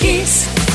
Kiss.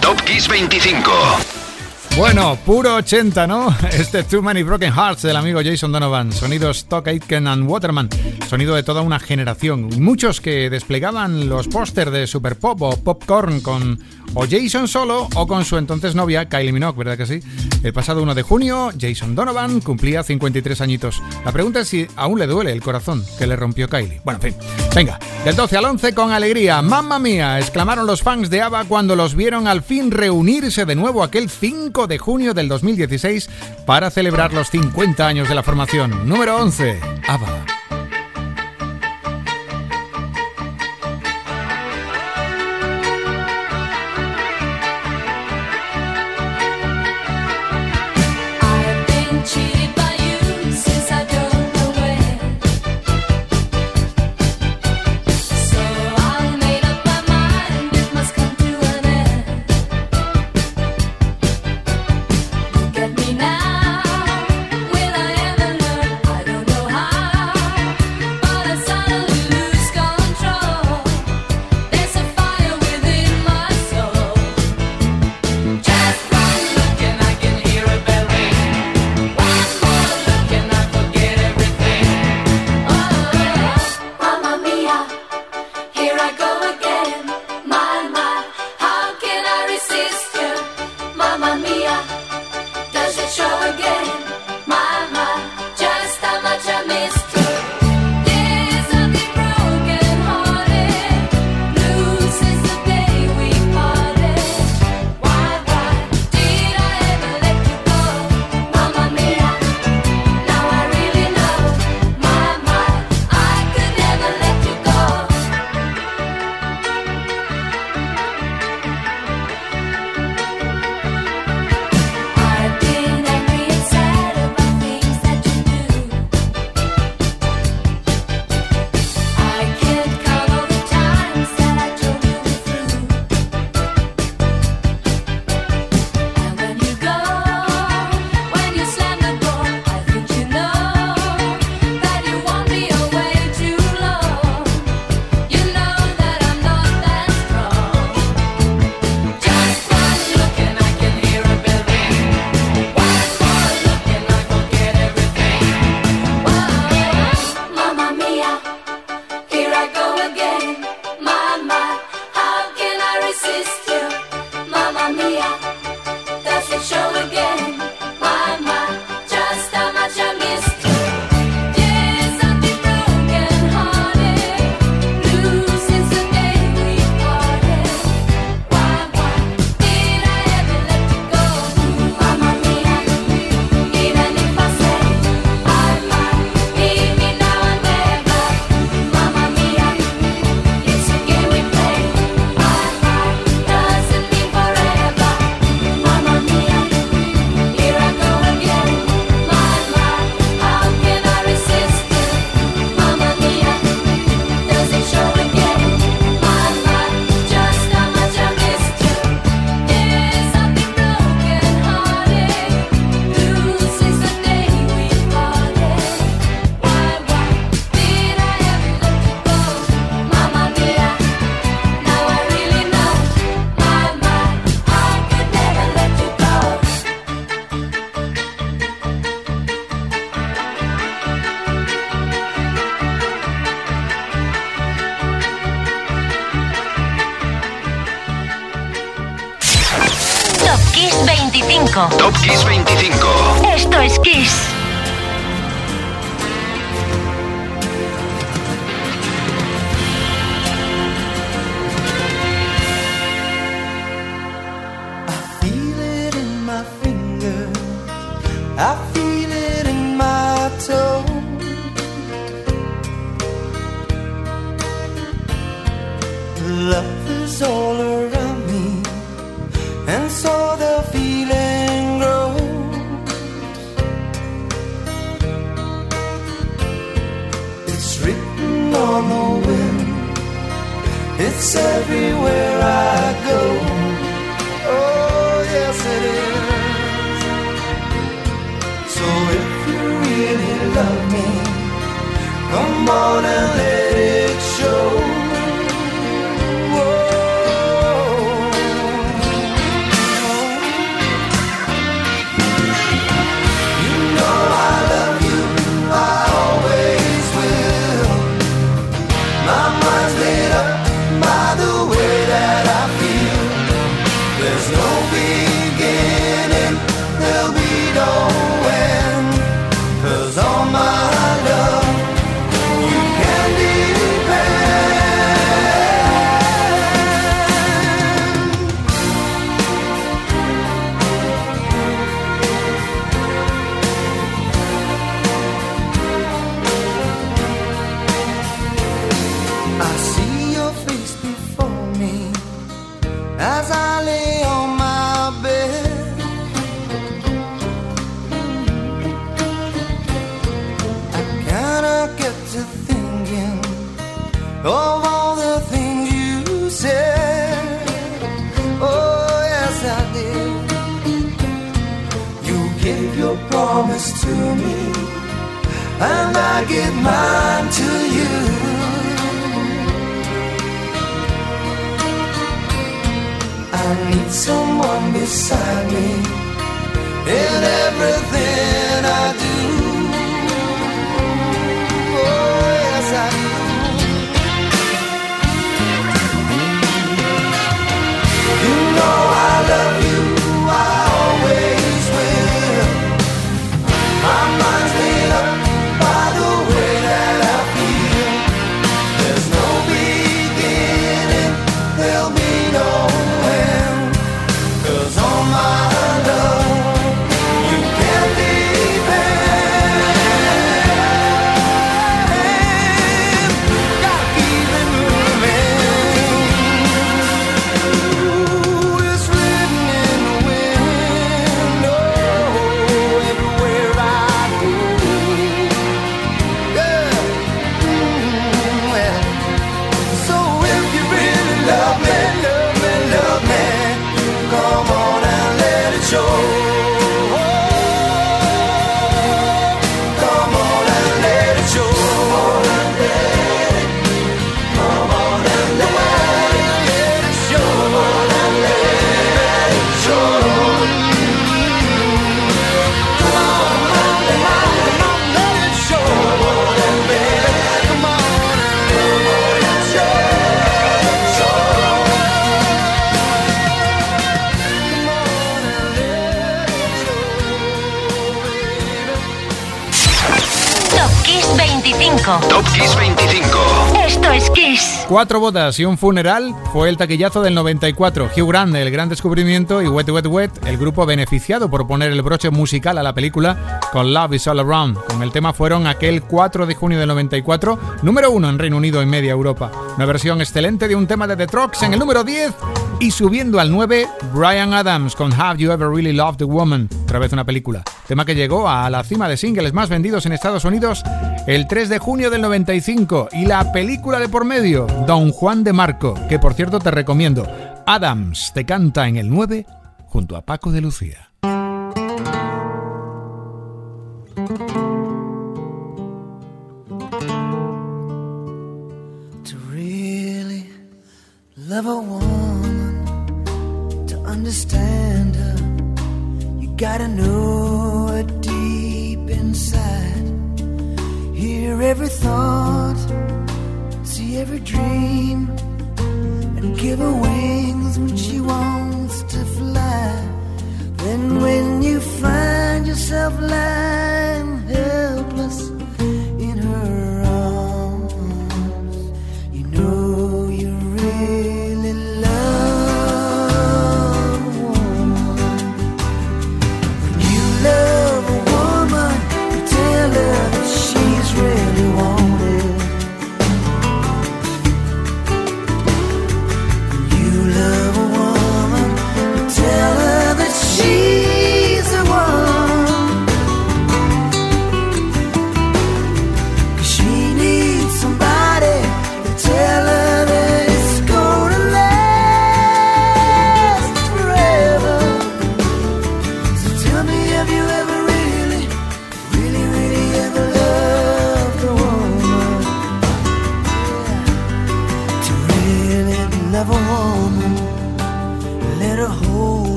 Top Kiss 25. Bueno, puro 80, ¿no? Este Too Many Broken Hearts del amigo Jason Donovan. Sonidos Stock Aitken and Waterman. Sonido de toda una generación. Muchos que desplegaban los pósters de Super Pop o Popcorn con o Jason solo o con su entonces novia Kylie Minogue, ¿verdad que sí? El pasado 1 de junio, Jason Donovan cumplía 53 añitos. La pregunta es si aún le duele el corazón que le rompió Kylie. Bueno, en fin. Venga, del 12 al 11 con alegría. ¡Mamma mía! exclamaron los fans de ABBA cuando los vieron al fin reunirse de nuevo aquel 5 de junio del 2016 para celebrar los 50 años de la formación. Número 11, ABBA. Top Cuatro bodas y un funeral fue el taquillazo del 94. Hugh Grant, el gran descubrimiento, y Wet Wet Wet, el grupo beneficiado por poner el broche musical a la película con Love is All Around. Con el tema fueron aquel 4 de junio del 94, número uno en Reino Unido y media Europa. Una versión excelente de un tema de The Trucks en el número 10 y subiendo al 9, Brian Adams con Have You Ever Really Loved a Woman, otra vez una película. Tema que llegó a la cima de singles más vendidos en Estados Unidos el 3 de junio del 95. Y la película de por medio, Don Juan de Marco, que por cierto te recomiendo. Adams te canta en el 9 junto a Paco de Lucía.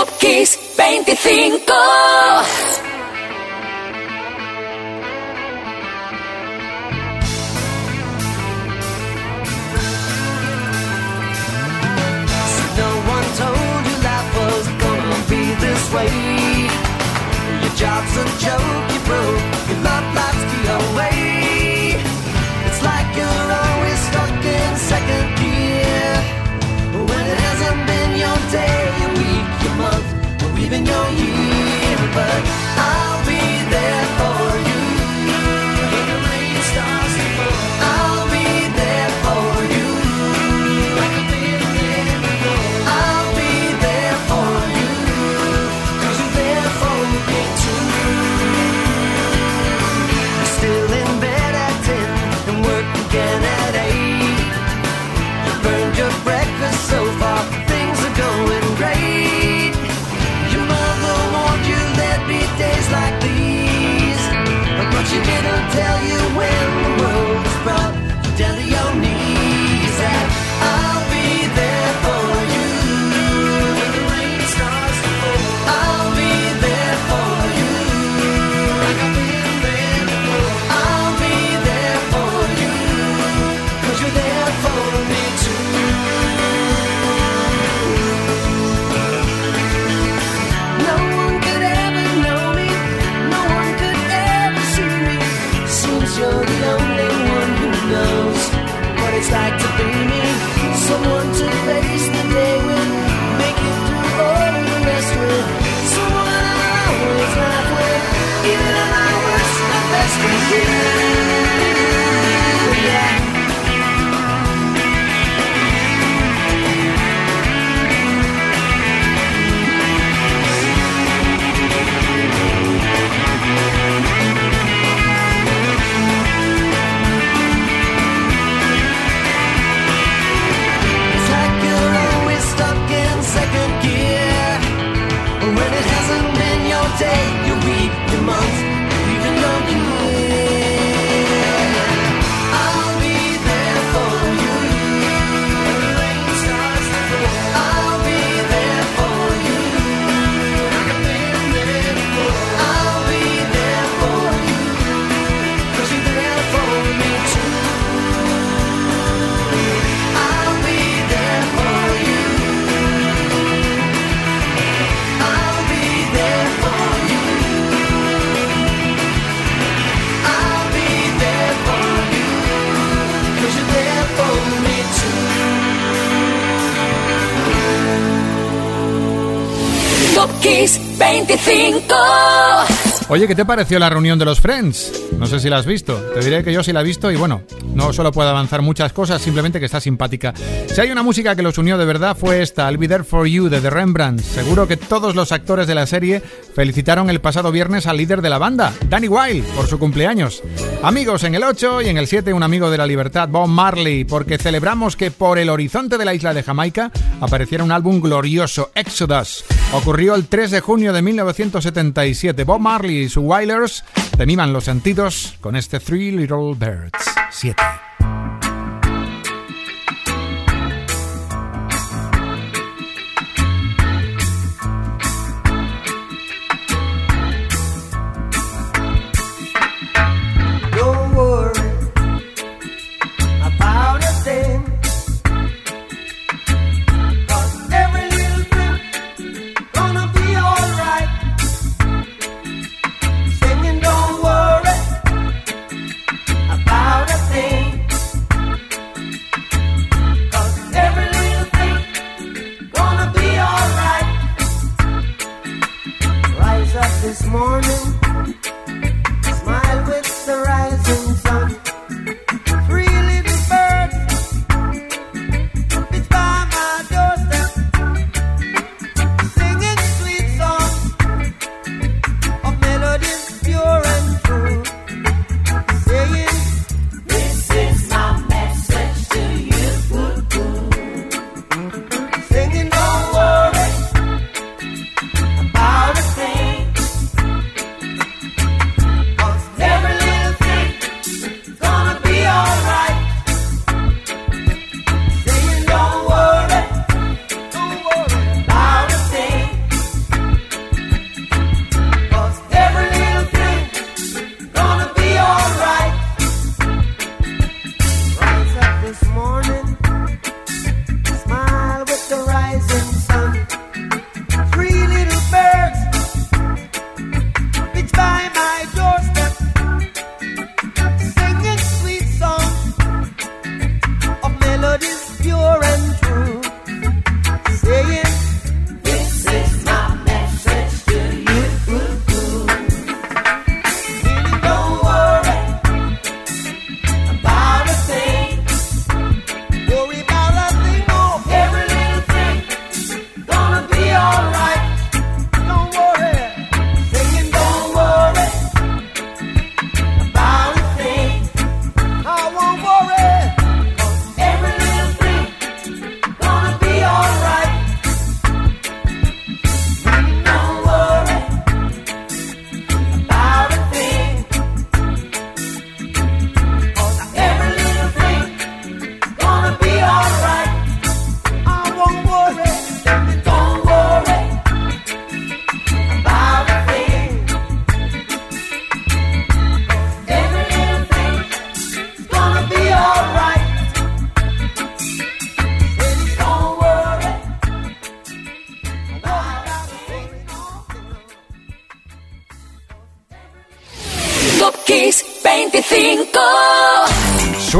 Top Kiss 25. No one told you life was gonna be this way. Your job's a joke, 25. Oye, ¿qué te pareció la reunión de los Friends? No sé si la has visto. Te diré que yo sí la he visto y bueno, no solo puedo avanzar muchas cosas, simplemente que está simpática. Si hay una música que los unió de verdad fue esta, I'll Be There For You de The Rembrandt. Seguro que todos los actores de la serie felicitaron el pasado viernes al líder de la banda, Danny Wilde, por su cumpleaños. Amigos en el 8 y en el 7 un amigo de la libertad, Bob Marley, porque celebramos que por el horizonte de la isla de Jamaica apareciera un álbum glorioso, Exodus. Ocurrió el 3 de junio de 1977. Bob Marley y su Wailers tenían los sentidos con este Three Little Birds 7.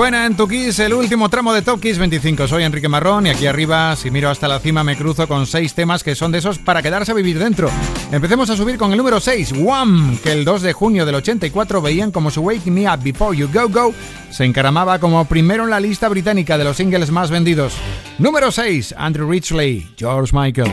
Suena en tu Kiss el último tramo de Top Kiss 25. Soy Enrique Marrón y aquí arriba, si miro hasta la cima, me cruzo con seis temas que son de esos para quedarse a vivir dentro. Empecemos a subir con el número 6, Wham, que el 2 de junio del 84 veían como su Wake Me Up Before You Go Go se encaramaba como primero en la lista británica de los singles más vendidos. Número 6, Andrew Ridgely, George Michael.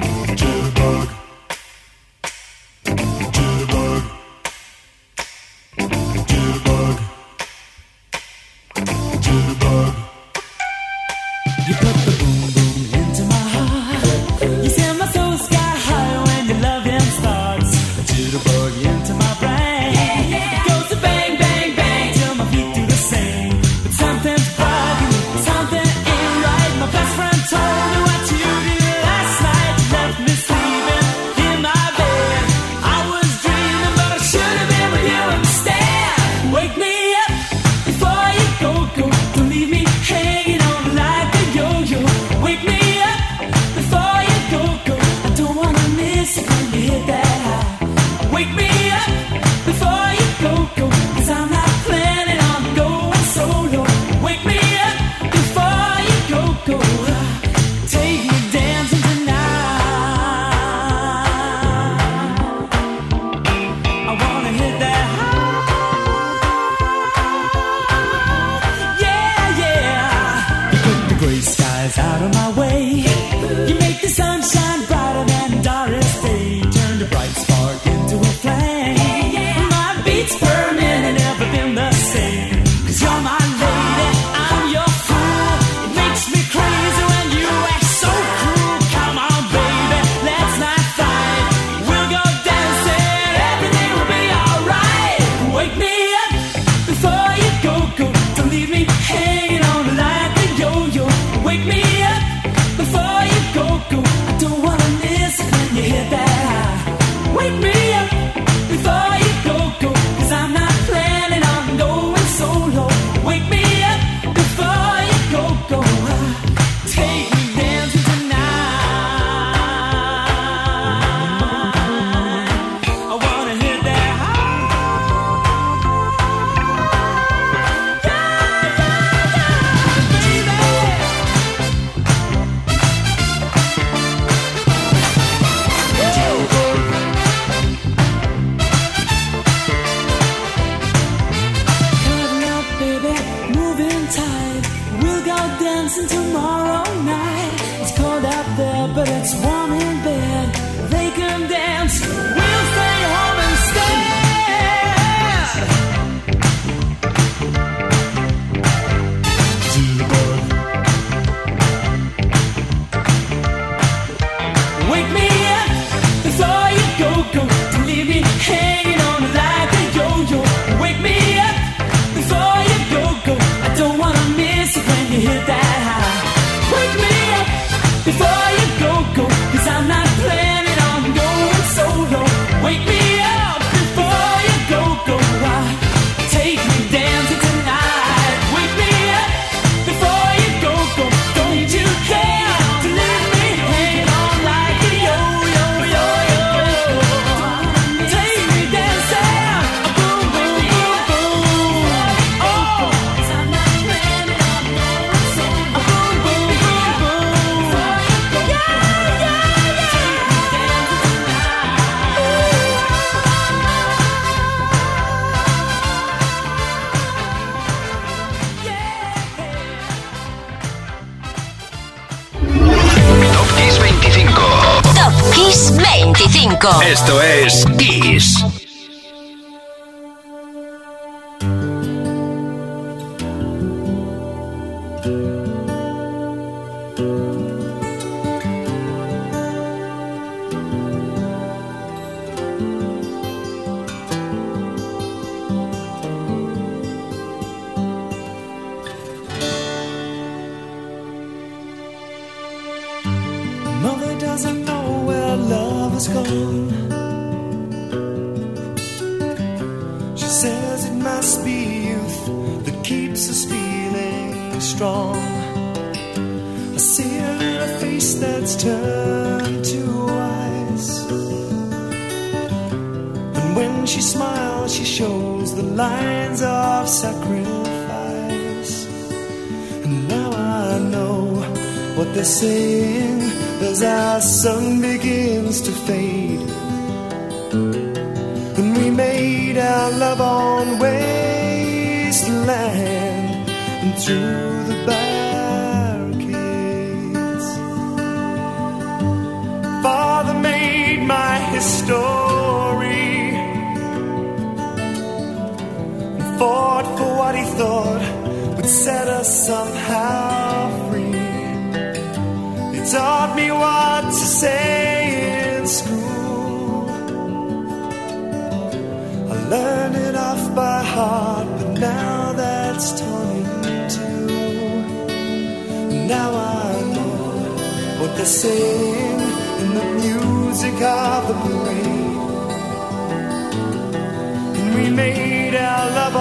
doesn't know where love has gone. She says it must be youth that keeps us feeling strong. I see her in a face that's turned to ice. And when she smiles, she shows the lines of sacrifice. And now I know what they're saying as our sun begins to fade. And we made our love on wasteland and through the barricades. Father made my history and fought for what he thought would set us somehow taught me what to say in school. I learned it off by heart, but now that's torn in two. Now I know what they're saying in the music of the parade. And we made our love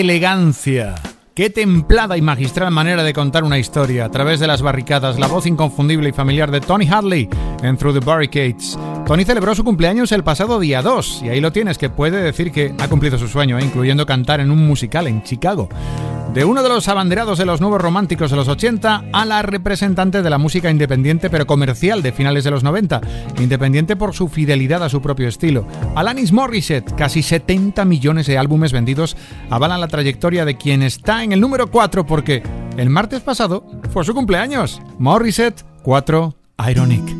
elegancia! ¡Qué templada y magistral manera de contar una historia! A través de las barricadas, la voz inconfundible y familiar de Tony Hadley en Through the Barricades. Tony celebró su cumpleaños el pasado día 2 y ahí lo tienes, que puede decir que ha cumplido su sueño, incluyendo cantar en un musical en Chicago. De uno de los abanderados de los nuevos románticos de los 80 a la representante de la música independiente pero comercial de finales de los 90, independiente por su fidelidad a su propio estilo. Alanis Morissette, casi 70 millones de álbumes vendidos, avalan la trayectoria de quien está en el número 4 porque el martes pasado fue su cumpleaños. Morissette 4 Ironic.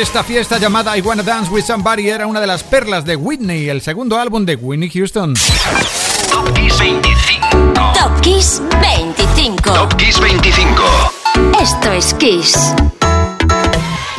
Esta fiesta llamada I Wanna Dance with Somebody era una de las perlas de Whitney, el segundo álbum de Whitney Houston. Top Kiss 25. Top Kiss 25. Top Kiss 25. Esto es Kiss.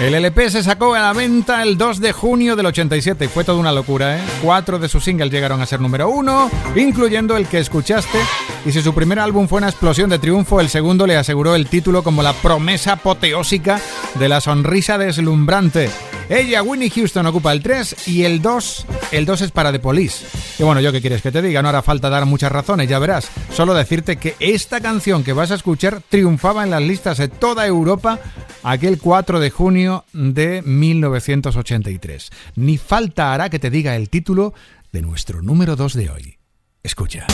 El LP se sacó a la venta el 2 de junio del 87 y fue toda una locura, ¿eh? Cuatro de sus singles llegaron a ser número uno, incluyendo el que escuchaste. Y si su primer álbum fue una explosión de triunfo, el segundo le aseguró el título como la promesa apoteósica de la sonrisa deslumbrante. Ella, Winnie Houston, ocupa el 3 y el 2, el 2 es para The Police. Y bueno, yo qué quieres que te diga, no hará falta dar muchas razones, ya verás. Solo decirte que esta canción que vas a escuchar triunfaba en las listas de toda Europa aquel 4 de junio de 1983. Ni falta hará que te diga el título de nuestro número 2 de hoy. Escucha.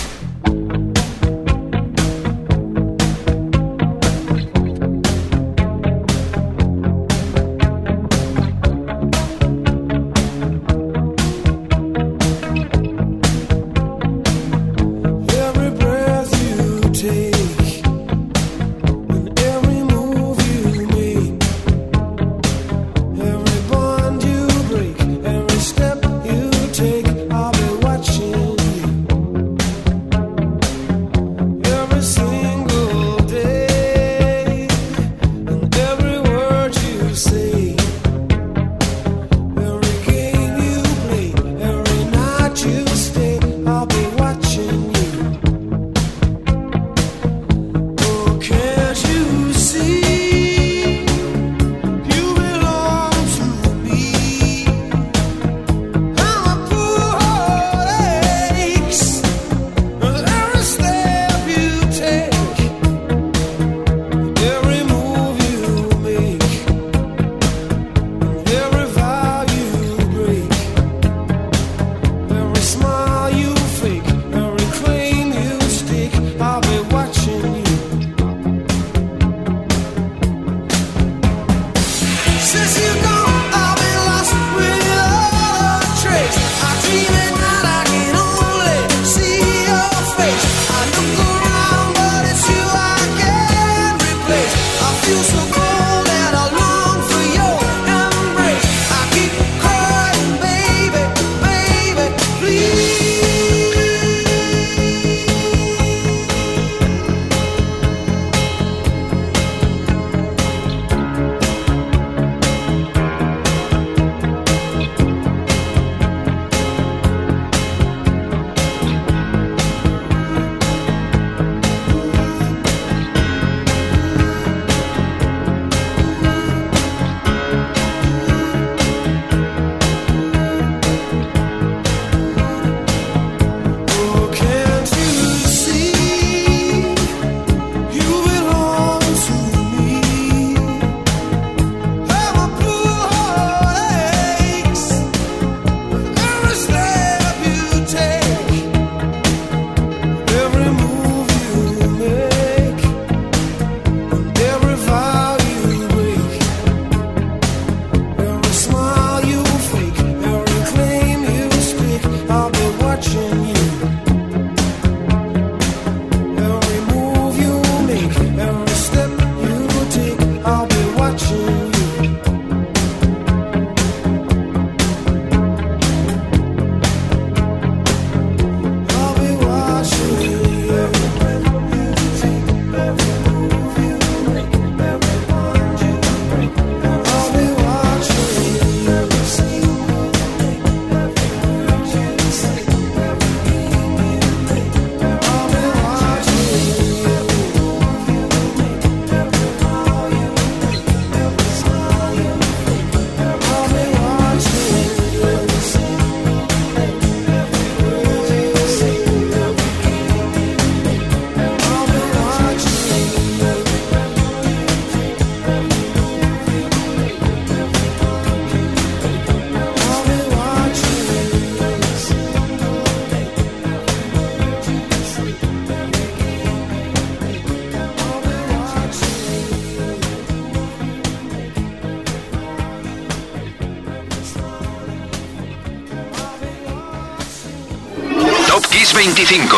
25.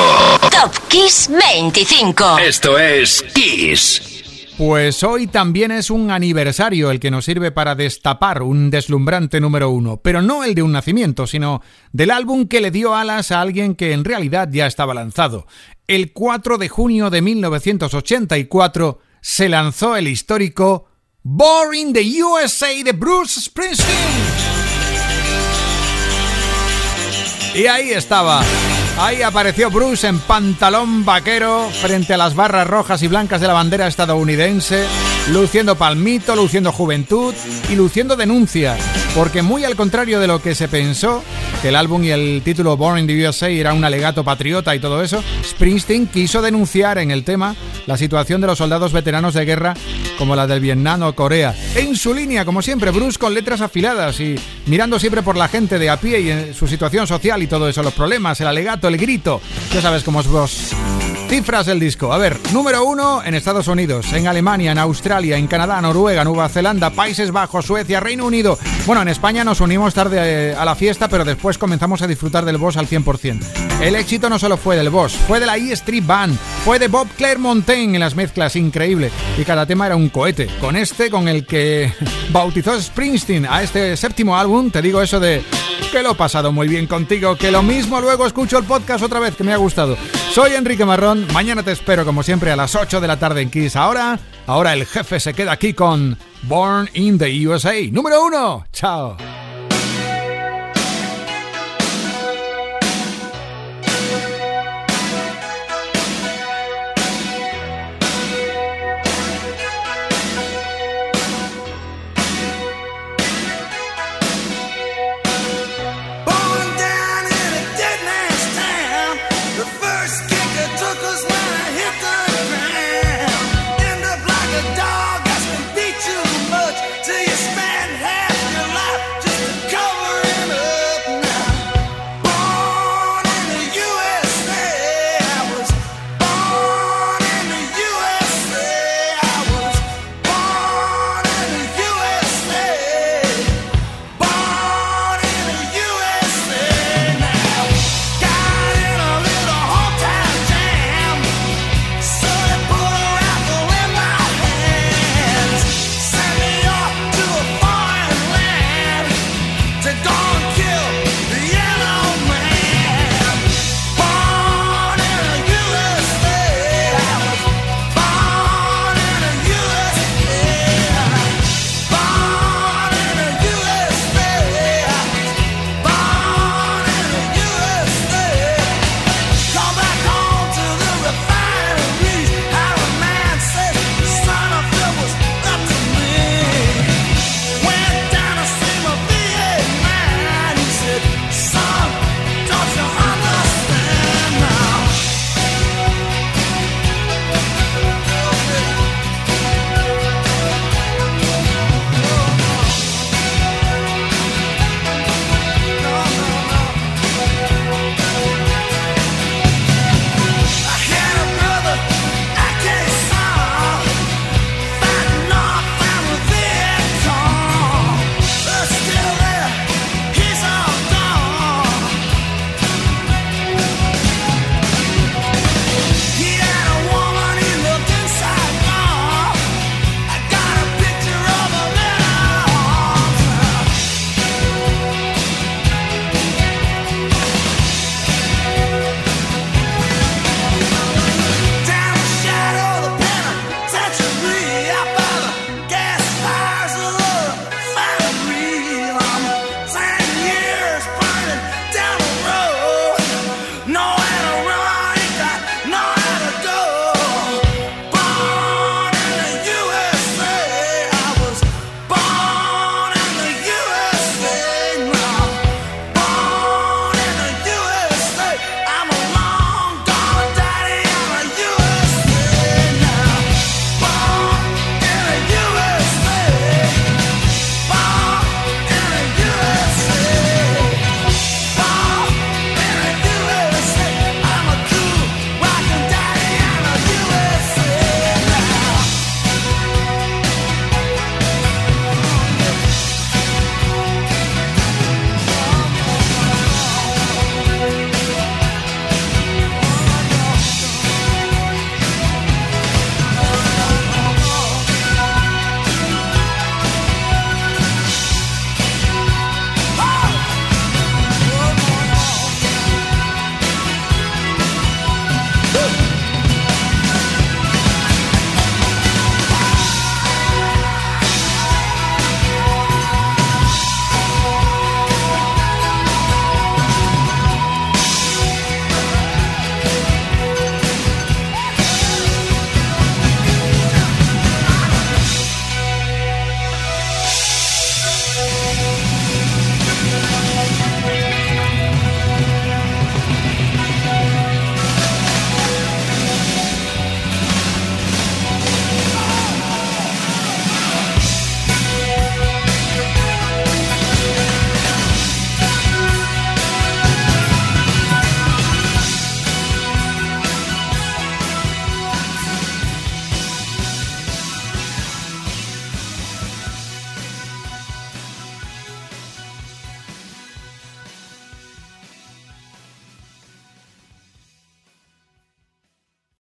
Top Kiss 25. Esto es Kiss. Pues hoy también es un aniversario el que nos sirve para destapar un deslumbrante número uno, pero no el de un nacimiento, sino del álbum que le dio alas a alguien que en realidad ya estaba lanzado. El 4 de junio de 1984 se lanzó el histórico Born the USA de Bruce Springsteen. Y ahí estaba Ahí apareció Bruce en pantalón vaquero frente a las barras rojas y blancas de la bandera estadounidense, luciendo palmito, luciendo juventud y luciendo denuncia, porque muy al contrario de lo que se pensó, que el álbum y el título Born in the USA era un alegato patriota y todo eso, Springsteen quiso denunciar en el tema la situación de los soldados veteranos de guerra como la del Vietnam o Corea. En su línea, como siempre, Bruce con letras afiladas y mirando siempre por la gente de a pie y en su situación social y todo eso, los problemas, el alegato, el grito. Ya sabes cómo es vos. Cifras del disco. A ver, número uno en Estados Unidos, en Alemania, en Australia, en Canadá, Noruega, Nueva Zelanda, Países Bajos, Suecia, Reino Unido. Bueno, en España nos unimos tarde eh, a la fiesta, pero después comenzamos a disfrutar del boss al 100%. El éxito no solo fue del boss, fue de la E Street Band, fue de Bob Clermontaine en las mezclas, increíble. Y cada tema era un cohete. Con este, con el que bautizó Springsteen a este séptimo álbum, te digo eso de que lo he pasado muy bien contigo, que lo mismo luego escucho el podcast otra vez, que me ha gustado. Soy Enrique Marrón, mañana te espero como siempre a las 8 de la tarde en Kiss. Ahora, ahora el jefe se queda aquí con Born in the USA. Número uno, chao.